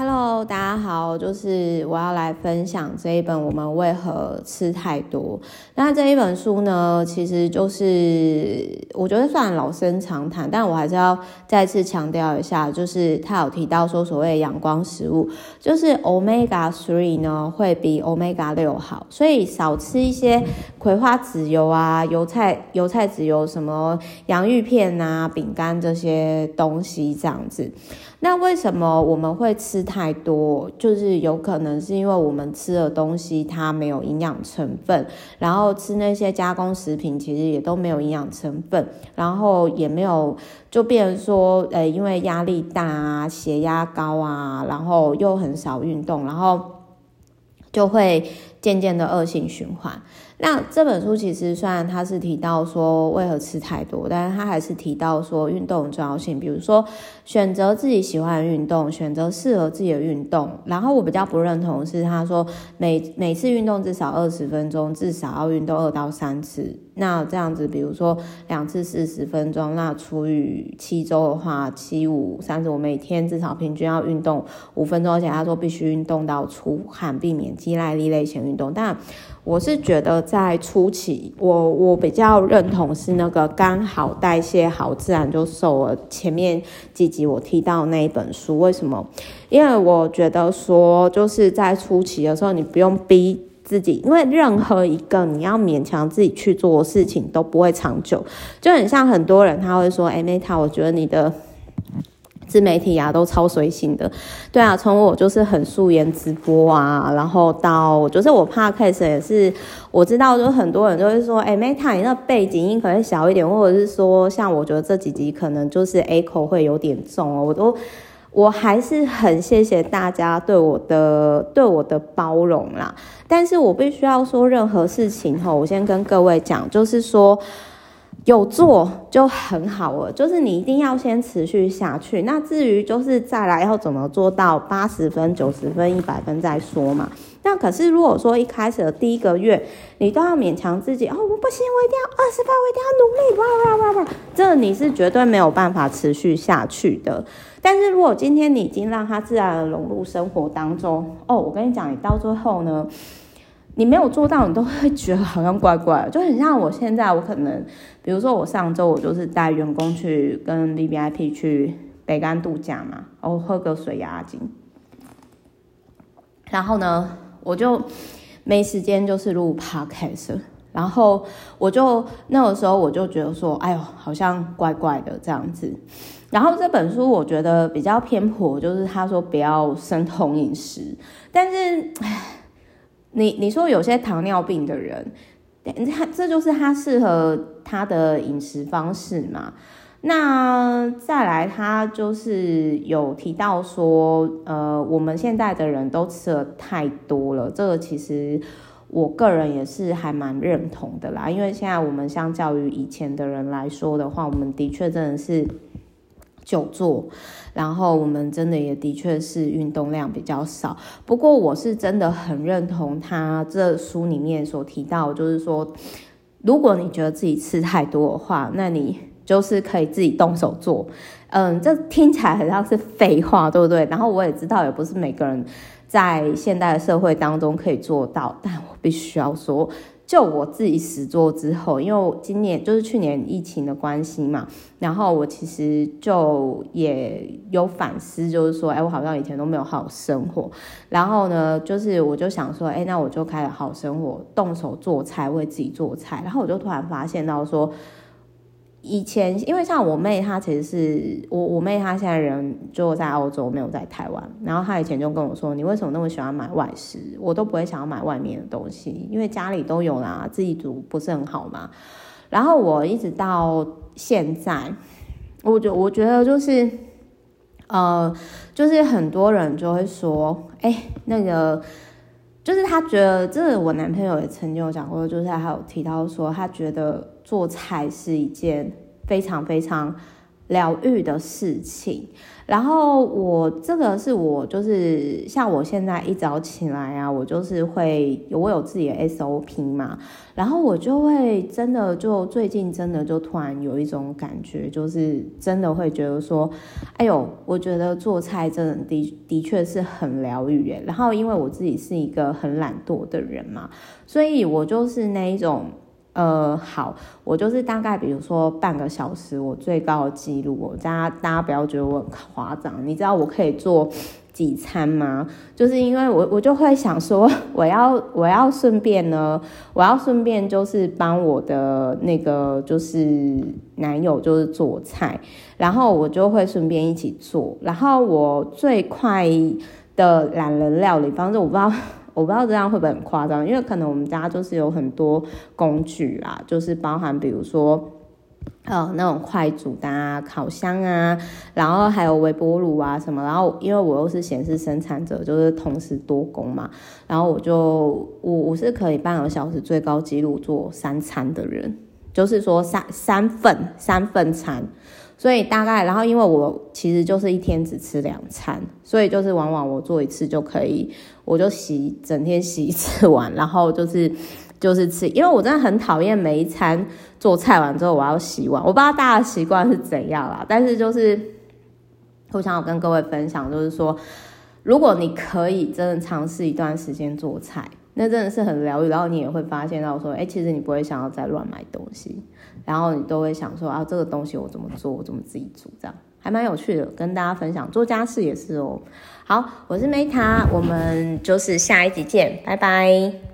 Hello。Hello，大家好，就是我要来分享这一本《我们为何吃太多》。那这一本书呢，其实就是我觉得算老生常谈，但我还是要再次强调一下，就是他有提到说，所谓阳光食物，就是 Omega Three 呢会比 Omega 六好，所以少吃一些葵花籽油啊、油菜油菜籽油、什么洋芋片啊、饼干这些东西这样子。那为什么我们会吃太太多？就是有可能是因为我们吃的东西它没有营养成分，然后吃那些加工食品其实也都没有营养成分，然后也没有就变成说，呃，因为压力大啊，血压高啊，然后又很少运动，然后就会渐渐的恶性循环。那这本书其实虽然它是提到说为何吃太多，但是它还是提到说运动重要性，比如说选择自己喜欢的运动，选择适合自己的运动。然后我比较不认同是他说每每次运动至少二十分钟，至少要运动二到三次。那这样子，比如说两次四十分钟，那除以七周的话，七五三十，我每天至少平均要运动五分钟，而且他说必须运动到出汗，避免肌耐力类型运动。但我是觉得在初期，我我比较认同是那个刚好代谢好，自然就瘦了。前面几集我提到那一本书，为什么？因为我觉得说就是在初期的时候，你不用逼。自己，因为任何一个你要勉强自己去做的事情都不会长久，就很像很多人他会说：“哎，Meta，我觉得你的自媒体啊都超随性的。”对啊，从我就是很素颜直播啊，然后到就是我 Podcast 也是，我知道就很多人就会说：“哎，Meta，你那背景音可能小一点，或者是说像我觉得这几集可能就是 echo 会有点重哦。”我都。我还是很谢谢大家对我的对我的包容啦，但是我必须要说，任何事情哈，我先跟各位讲，就是说有做就很好了，就是你一定要先持续下去。那至于就是再来要怎么做到八十分、九十分、一百分再说嘛。那可是如果说一开始的第一个月，你都要勉强自己哦，我不行，我一定要二十分，我一定要努力，哇哇哇哇，这你是绝对没有办法持续下去的。但是如果今天你已经让它自然的融入生活当中，哦，我跟你讲，你到最后呢，你没有做到，你都会觉得好像怪怪，就很像我现在，我可能，比如说我上周我就是带员工去跟 VVIP 去北竿度假嘛，然后喝个水压惊，然后呢，我就没时间就是录 Podcast，然后我就那个时候我就觉得说，哎呦，好像怪怪的这样子。然后这本书我觉得比较偏颇，就是他说不要生酮饮食，但是，你你说有些糖尿病的人，他这就是他适合他的饮食方式嘛？那再来，他就是有提到说，呃，我们现在的人都吃了太多了，这个其实我个人也是还蛮认同的啦，因为现在我们相较于以前的人来说的话，我们的确真的是。久坐，然后我们真的也的确是运动量比较少。不过我是真的很认同他这书里面所提到，就是说，如果你觉得自己吃太多的话，那你就是可以自己动手做。嗯，这听起来很像是废话，对不对？然后我也知道，也不是每个人在现代的社会当中可以做到，但我必须要说。就我自己实做之后，因为今年就是去年疫情的关系嘛，然后我其实就也有反思，就是说，哎，我好像以前都没有好生活，然后呢，就是我就想说，哎，那我就开始好生活，动手做菜，为自己做菜，然后我就突然发现到说。以前，因为像我妹，她其实是我我妹，她现在人就在欧洲，没有在台湾。然后她以前就跟我说：“你为什么那么喜欢买外食？我都不会想要买外面的东西，因为家里都有啦，自己煮不是很好吗？”然后我一直到现在，我觉我觉得就是，呃，就是很多人就会说：“哎，那个。”就是他觉得，这是我男朋友也曾经有讲过，就是他有提到说，他觉得做菜是一件非常非常疗愈的事情。然后我这个是我就是像我现在一早起来啊，我就是会我有自己的 SOP 嘛，然后我就会真的就最近真的就突然有一种感觉，就是真的会觉得说，哎呦，我觉得做菜真的的的确是很疗愈耶。然后因为我自己是一个很懒惰的人嘛，所以我就是那一种。呃，好，我就是大概比如说半个小时，我最高的记录，我大家大家不要觉得我很夸张，你知道我可以做几餐吗？就是因为我我就会想说，我 要我要顺便呢，我要顺便就是帮我的那个就是男友就是做菜，然后我就会顺便一起做，然后我最快的懒人料理方式，我不知道。我不知道这样会不会很夸张，因为可能我们家就是有很多工具啦，就是包含比如说，呃，那种快煮的啊、烤箱啊，然后还有微波炉啊什么，然后因为我又是显示生产者，就是同时多工嘛，然后我就我我是可以半个小时最高纪录做三餐的人，就是说三三份三份餐。所以大概，然后因为我其实就是一天只吃两餐，所以就是往往我做一次就可以，我就洗整天洗一次碗，然后就是 就是吃，因为我真的很讨厌每一餐做菜完之后我要洗碗，我不知道大家习惯是怎样啦，但是就是我想要跟各位分享，就是说如果你可以真的尝试一段时间做菜。那真的是很疗愈，然后你也会发现到说，哎、其实你不会想要再乱买东西，然后你都会想说，啊，这个东西我怎么做，我怎么自己煮，这样还蛮有趣的，跟大家分享。做家事也是哦。好，我是 Meta，我们就是下一集见，拜拜。